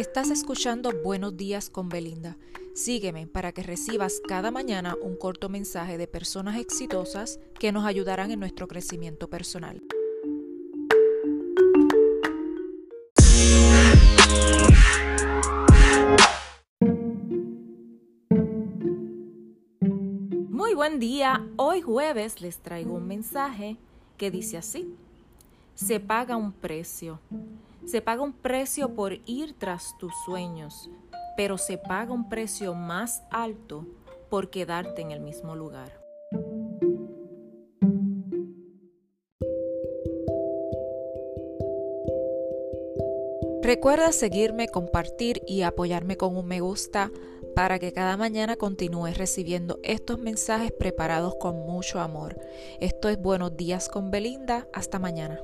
Estás escuchando Buenos días con Belinda. Sígueme para que recibas cada mañana un corto mensaje de personas exitosas que nos ayudarán en nuestro crecimiento personal. Muy buen día. Hoy jueves les traigo un mensaje que dice así. Se paga un precio. Se paga un precio por ir tras tus sueños, pero se paga un precio más alto por quedarte en el mismo lugar. Recuerda seguirme, compartir y apoyarme con un me gusta para que cada mañana continúes recibiendo estos mensajes preparados con mucho amor. Esto es Buenos días con Belinda. Hasta mañana.